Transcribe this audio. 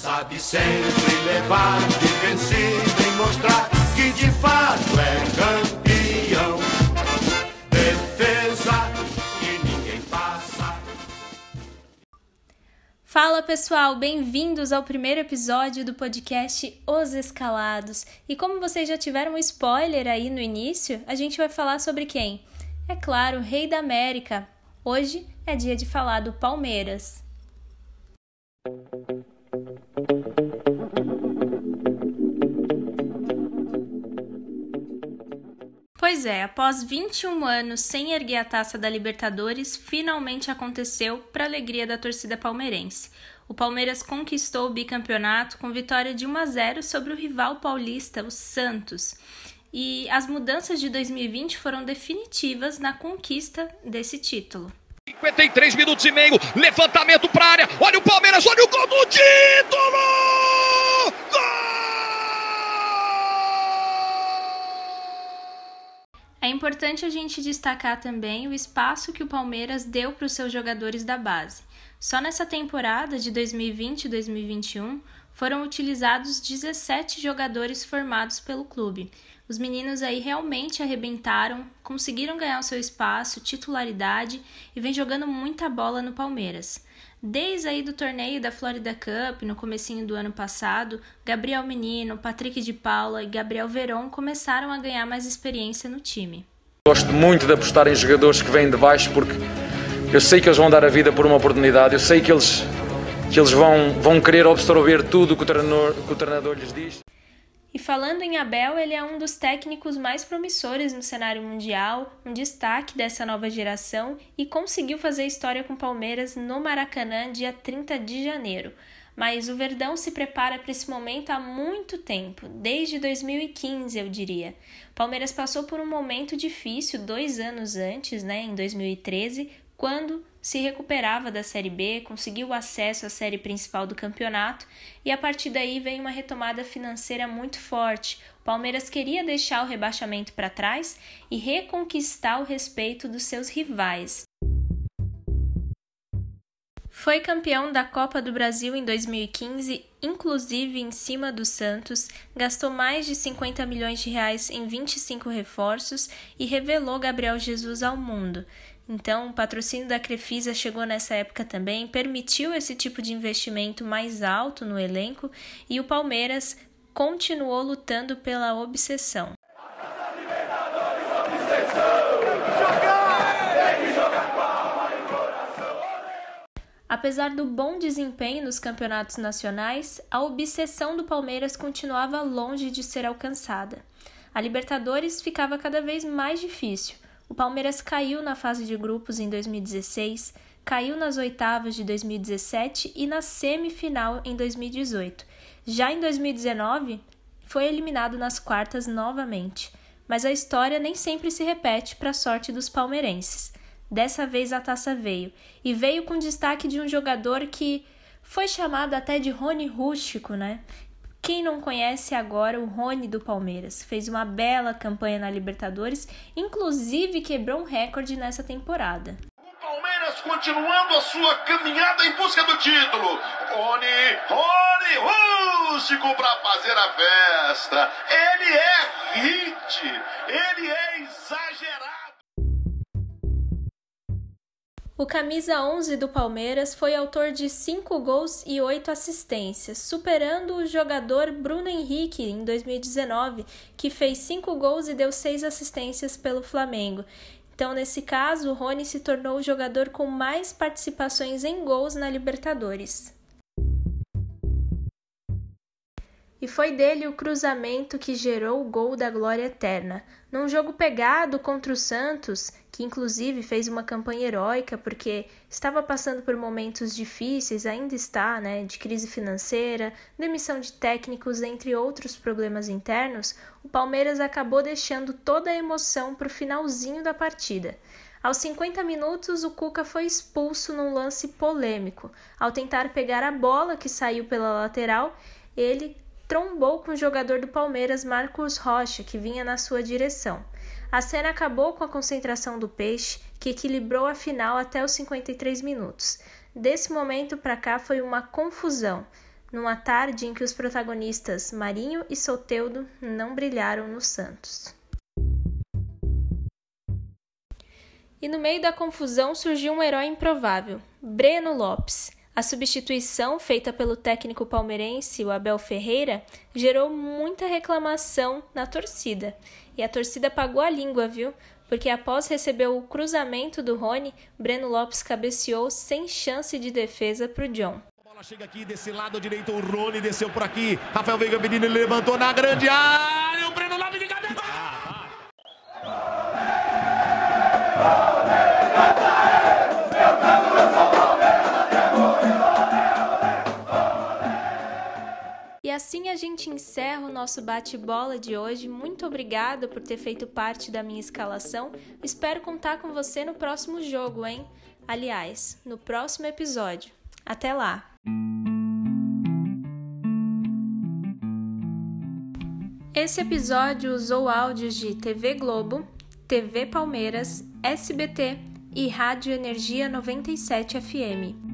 Sabe sempre levar de e mostrar que de fato é campeão. Defesa que ninguém passa. Fala pessoal, bem-vindos ao primeiro episódio do podcast Os Escalados. E como vocês já tiveram um spoiler aí no início, a gente vai falar sobre quem? É claro, Rei da América. Hoje é dia de falar do Palmeiras. Pois é, após 21 anos sem erguer a taça da Libertadores, finalmente aconteceu para alegria da torcida palmeirense. O Palmeiras conquistou o bicampeonato com vitória de 1 a 0 sobre o rival paulista, o Santos. E as mudanças de 2020 foram definitivas na conquista desse título. 53 minutos e meio, levantamento para área. Olha o Palmeiras, gol do título! É importante a gente destacar também o espaço que o Palmeiras deu para os seus jogadores da base. Só nessa temporada de 2020 e 2021 foram utilizados 17 jogadores formados pelo clube. Os meninos aí realmente arrebentaram, conseguiram ganhar o seu espaço, titularidade e vem jogando muita bola no Palmeiras. Desde aí do torneio da Florida Cup, no comecinho do ano passado, Gabriel Menino, Patrick de Paula e Gabriel Veron começaram a ganhar mais experiência no time. Gosto muito de apostar em jogadores que vêm de baixo porque eu sei que eles vão dar a vida por uma oportunidade, eu sei que eles, que eles vão, vão querer absorver tudo que o, treinador, que o treinador lhes diz. E falando em Abel, ele é um dos técnicos mais promissores no cenário mundial, um destaque dessa nova geração e conseguiu fazer história com Palmeiras no Maracanã dia 30 de janeiro. Mas o Verdão se prepara para esse momento há muito tempo, desde 2015, eu diria. Palmeiras passou por um momento difícil dois anos antes, né, em 2013, quando se recuperava da Série B, conseguiu acesso à série principal do campeonato e a partir daí vem uma retomada financeira muito forte. O Palmeiras queria deixar o rebaixamento para trás e reconquistar o respeito dos seus rivais. Foi campeão da Copa do Brasil em 2015, inclusive em cima do Santos, gastou mais de 50 milhões de reais em 25 reforços e revelou Gabriel Jesus ao mundo. Então, o patrocínio da Crefisa chegou nessa época também, permitiu esse tipo de investimento mais alto no elenco e o Palmeiras continuou lutando pela obsessão. Apesar do bom desempenho nos campeonatos nacionais, a obsessão do Palmeiras continuava longe de ser alcançada. A Libertadores ficava cada vez mais difícil. O Palmeiras caiu na fase de grupos em 2016, caiu nas oitavas de 2017 e na semifinal em 2018. Já em 2019, foi eliminado nas quartas novamente. Mas a história nem sempre se repete para a sorte dos palmeirenses. Dessa vez a taça veio, e veio com destaque de um jogador que foi chamado até de Rony Rústico, né? Quem não conhece agora o Rony do Palmeiras? Fez uma bela campanha na Libertadores, inclusive quebrou um recorde nessa temporada. O Palmeiras continuando a sua caminhada em busca do título. Rony, Rony Rústico para fazer a festa. Ele é hit, ele é exagerado. O camisa 11 do Palmeiras foi autor de 5 gols e 8 assistências, superando o jogador Bruno Henrique em 2019, que fez 5 gols e deu 6 assistências pelo Flamengo. Então, nesse caso, o Rony se tornou o jogador com mais participações em gols na Libertadores. E foi dele o cruzamento que gerou o gol da glória eterna. Num jogo pegado contra o Santos, que inclusive fez uma campanha heróica porque estava passando por momentos difíceis, ainda está, né, de crise financeira, demissão de técnicos, entre outros problemas internos, o Palmeiras acabou deixando toda a emoção para o finalzinho da partida. Aos 50 minutos, o Cuca foi expulso num lance polêmico. Ao tentar pegar a bola que saiu pela lateral, ele trombou com o jogador do Palmeiras Marcos Rocha, que vinha na sua direção. A cena acabou com a concentração do Peixe, que equilibrou a final até os 53 minutos. Desse momento para cá foi uma confusão. numa tarde em que os protagonistas Marinho e Soteudo não brilharam no Santos. E no meio da confusão surgiu um herói improvável, Breno Lopes. A substituição feita pelo técnico palmeirense, o Abel Ferreira, gerou muita reclamação na torcida. E a torcida pagou a língua, viu? Porque após receber o cruzamento do Rony, Breno Lopes cabeceou sem chance de defesa para o John. A bola chega aqui desse lado direito, o Rony desceu por aqui. Rafael Veiga Menino levantou na grande área. Gente encerra o nosso bate-bola de hoje. Muito obrigado por ter feito parte da minha escalação. Espero contar com você no próximo jogo, hein? Aliás, no próximo episódio. Até lá! Esse episódio usou áudios de TV Globo, TV Palmeiras, SBT e Rádio Energia 97 FM.